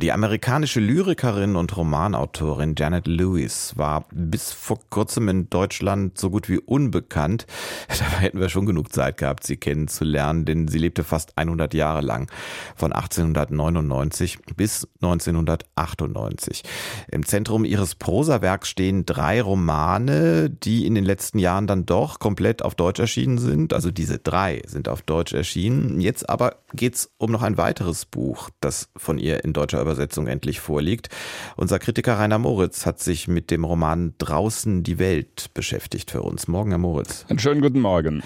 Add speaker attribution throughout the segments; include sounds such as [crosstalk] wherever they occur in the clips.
Speaker 1: die amerikanische Lyrikerin und Romanautorin Janet Lewis war bis vor kurzem in Deutschland so gut wie unbekannt. [laughs] Dabei hätten wir schon genug Zeit gehabt, sie kennenzulernen, denn sie lebte fast 100 Jahre lang, von 1899 bis 1998. Im Zentrum ihres Prosawerks stehen drei Romane, die in den letzten Jahren dann doch komplett auf Deutsch erschienen sind. Also diese drei sind auf Deutsch erschienen. Jetzt aber geht's um noch ein weiteres Buch, das von ihr in deutscher Übersetzung endlich vorliegt. Unser Kritiker Rainer Moritz hat sich mit dem Roman Draußen die Welt beschäftigt für uns. Morgen, Herr Moritz.
Speaker 2: Einen schönen guten Morgen.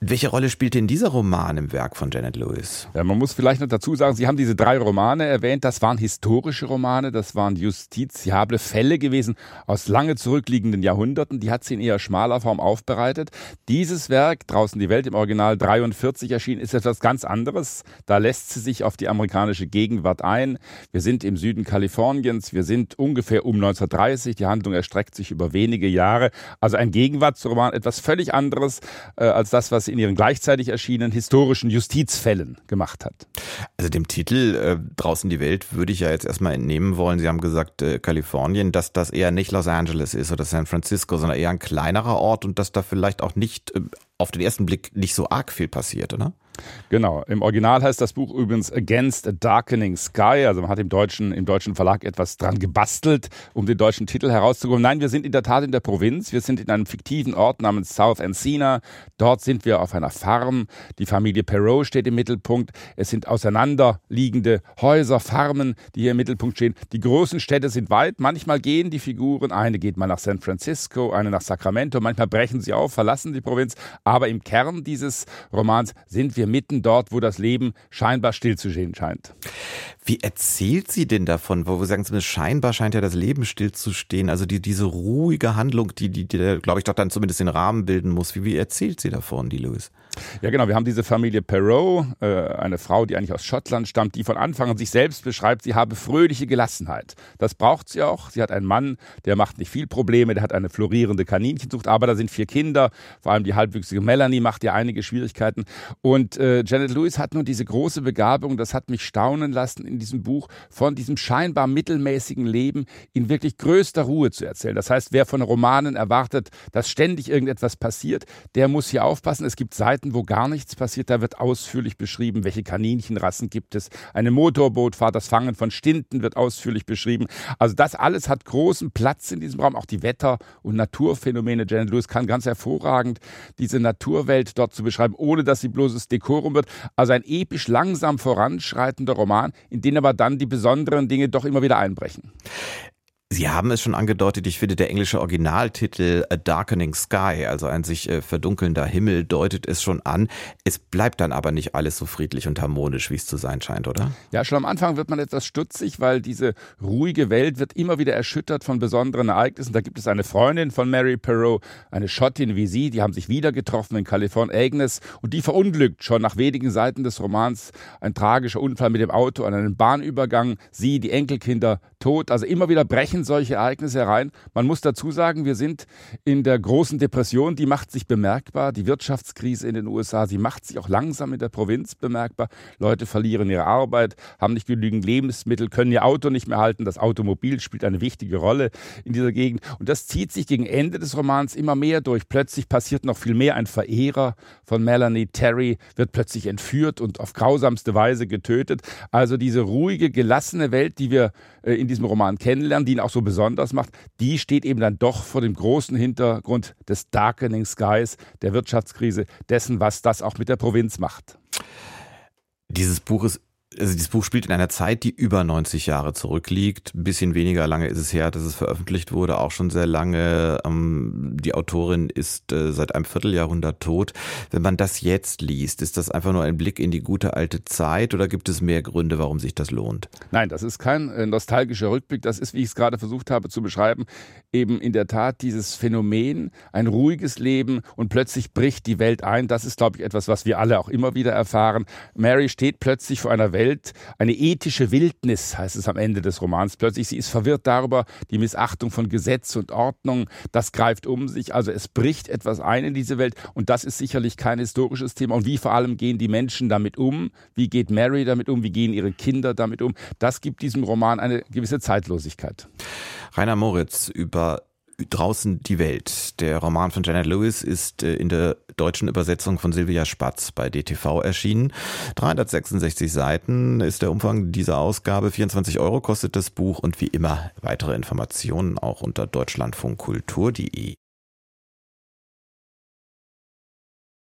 Speaker 1: Welche Rolle spielt denn dieser Roman im Werk von Janet Lewis?
Speaker 2: Ja, man muss vielleicht noch dazu sagen, Sie haben diese drei Romane erwähnt. Das waren historische Romane, das waren justiziable Fälle gewesen aus lange zurückliegenden Jahrhunderten. Die hat sie in eher schmaler Form aufbereitet. Dieses Werk, draußen die Welt im Original 43 erschienen, ist etwas ganz anderes. Da lässt sie sich auf die amerikanische Gegenwart ein. Wir sind im Süden Kaliforniens, wir sind ungefähr um 1930. Die Handlung erstreckt sich über wenige Jahre. Also ein Gegenwartsroman, etwas völlig anderes äh, als das, was sie in ihren gleichzeitig erschienenen historischen Justizfällen gemacht hat.
Speaker 1: Also dem Titel äh, Draußen die Welt würde ich ja jetzt erstmal entnehmen wollen. Sie haben gesagt, äh, Kalifornien, dass das eher nicht Los Angeles ist oder San Francisco, sondern eher ein kleinerer Ort und dass da vielleicht auch nicht äh, auf den ersten Blick nicht so arg viel passiert, oder?
Speaker 2: Genau. Im Original heißt das Buch übrigens Against a Darkening Sky. Also man hat im deutschen, im deutschen Verlag etwas dran gebastelt, um den deutschen Titel herauszubekommen. Nein, wir sind in der Tat in der Provinz. Wir sind in einem fiktiven Ort namens South Encina. Dort sind wir auf einer Farm. Die Familie Perrault steht im Mittelpunkt. Es sind auseinanderliegende Häuser, Farmen, die hier im Mittelpunkt stehen. Die großen Städte sind weit. Manchmal gehen die Figuren. Eine geht mal nach San Francisco, eine nach Sacramento. Manchmal brechen sie auf, verlassen die Provinz. Aber im Kern dieses Romans sind wir wir mitten dort, wo das Leben scheinbar stillzustehen scheint.
Speaker 1: Wie erzählt sie denn davon? Wo wir sagen zumindest scheinbar scheint ja das Leben stillzustehen. Also die, diese ruhige Handlung, die, die, die glaube ich, doch dann zumindest den Rahmen bilden muss. Wie, wie erzählt sie davon, die Lewis?
Speaker 2: Ja, genau. Wir haben diese Familie Perrault, äh, eine Frau, die eigentlich aus Schottland stammt, die von Anfang an sich selbst beschreibt, sie habe fröhliche Gelassenheit. Das braucht sie auch. Sie hat einen Mann, der macht nicht viel Probleme, der hat eine florierende Kaninchenzucht, aber da sind vier Kinder, vor allem die halbwüchsige Melanie macht ja einige Schwierigkeiten. Und äh, Janet Lewis hat nun diese große Begabung, das hat mich staunen lassen in diesem Buch, von diesem scheinbar mittelmäßigen Leben in wirklich größter Ruhe zu erzählen. Das heißt, wer von Romanen erwartet, dass ständig irgendetwas passiert, der muss hier aufpassen. Es gibt Seiten, wo gar nichts passiert. Da wird ausführlich beschrieben, welche Kaninchenrassen gibt es. Eine Motorbootfahrt, das Fangen von Stinten wird ausführlich beschrieben. Also das alles hat großen Platz in diesem Raum. Auch die Wetter- und Naturphänomene. Janet Lewis kann ganz hervorragend diese Naturwelt dort zu beschreiben, ohne dass sie bloßes Dekorum wird. Also ein episch langsam voranschreitender Roman, in den aber dann die besonderen Dinge doch immer wieder einbrechen.
Speaker 1: Sie haben es schon angedeutet, ich finde der englische Originaltitel A Darkening Sky, also ein sich äh, verdunkelnder Himmel, deutet es schon an. Es bleibt dann aber nicht alles so friedlich und harmonisch, wie es zu sein scheint, oder?
Speaker 2: Ja, schon am Anfang wird man etwas stutzig, weil diese ruhige Welt wird immer wieder erschüttert von besonderen Ereignissen. Da gibt es eine Freundin von Mary Perot, eine Schottin wie sie, die haben sich wieder getroffen in Kalifornien, Agnes, und die verunglückt schon nach wenigen Seiten des Romans. Ein tragischer Unfall mit dem Auto an einem Bahnübergang, sie, die Enkelkinder tot. Also immer wieder brechen solche Ereignisse herein. Man muss dazu sagen, wir sind in der großen Depression, die macht sich bemerkbar. Die Wirtschaftskrise in den USA, sie macht sich auch langsam in der Provinz bemerkbar. Leute verlieren ihre Arbeit, haben nicht genügend Lebensmittel, können ihr Auto nicht mehr halten. Das Automobil spielt eine wichtige Rolle in dieser Gegend. Und das zieht sich gegen Ende des Romans immer mehr durch. Plötzlich passiert noch viel mehr. Ein Verehrer von Melanie Terry wird plötzlich entführt und auf grausamste Weise getötet. Also diese ruhige, gelassene Welt, die wir äh, in diesem Roman kennenlernen, die ihn auch so besonders macht, die steht eben dann doch vor dem großen Hintergrund des Darkening Skies, der Wirtschaftskrise, dessen, was das auch mit der Provinz macht.
Speaker 1: Dieses Buch ist also dieses Buch spielt in einer Zeit, die über 90 Jahre zurückliegt. Ein bisschen weniger lange ist es her, dass es veröffentlicht wurde, auch schon sehr lange. Ähm, die Autorin ist äh, seit einem Vierteljahrhundert tot. Wenn man das jetzt liest, ist das einfach nur ein Blick in die gute alte Zeit oder gibt es mehr Gründe, warum sich das lohnt?
Speaker 2: Nein, das ist kein äh, nostalgischer Rückblick. Das ist, wie ich es gerade versucht habe zu beschreiben, eben in der Tat dieses Phänomen, ein ruhiges Leben und plötzlich bricht die Welt ein. Das ist, glaube ich, etwas, was wir alle auch immer wieder erfahren. Mary steht plötzlich vor einer Welt, Welt eine ethische Wildnis, heißt es am Ende des Romans. Plötzlich, sie ist verwirrt darüber, die Missachtung von Gesetz und Ordnung, das greift um sich. Also es bricht etwas ein in diese Welt und das ist sicherlich kein historisches Thema. Und wie vor allem gehen die Menschen damit um? Wie geht Mary damit um? Wie gehen ihre Kinder damit um? Das gibt diesem Roman eine gewisse Zeitlosigkeit.
Speaker 1: Rainer Moritz über Draußen die Welt. Der Roman von Janet Lewis ist äh, in der deutschen Übersetzung von Silvia Spatz bei DTV erschienen. 366 Seiten ist der Umfang dieser Ausgabe. 24 Euro kostet das Buch und wie immer weitere Informationen auch unter deutschlandfunkkultur.de.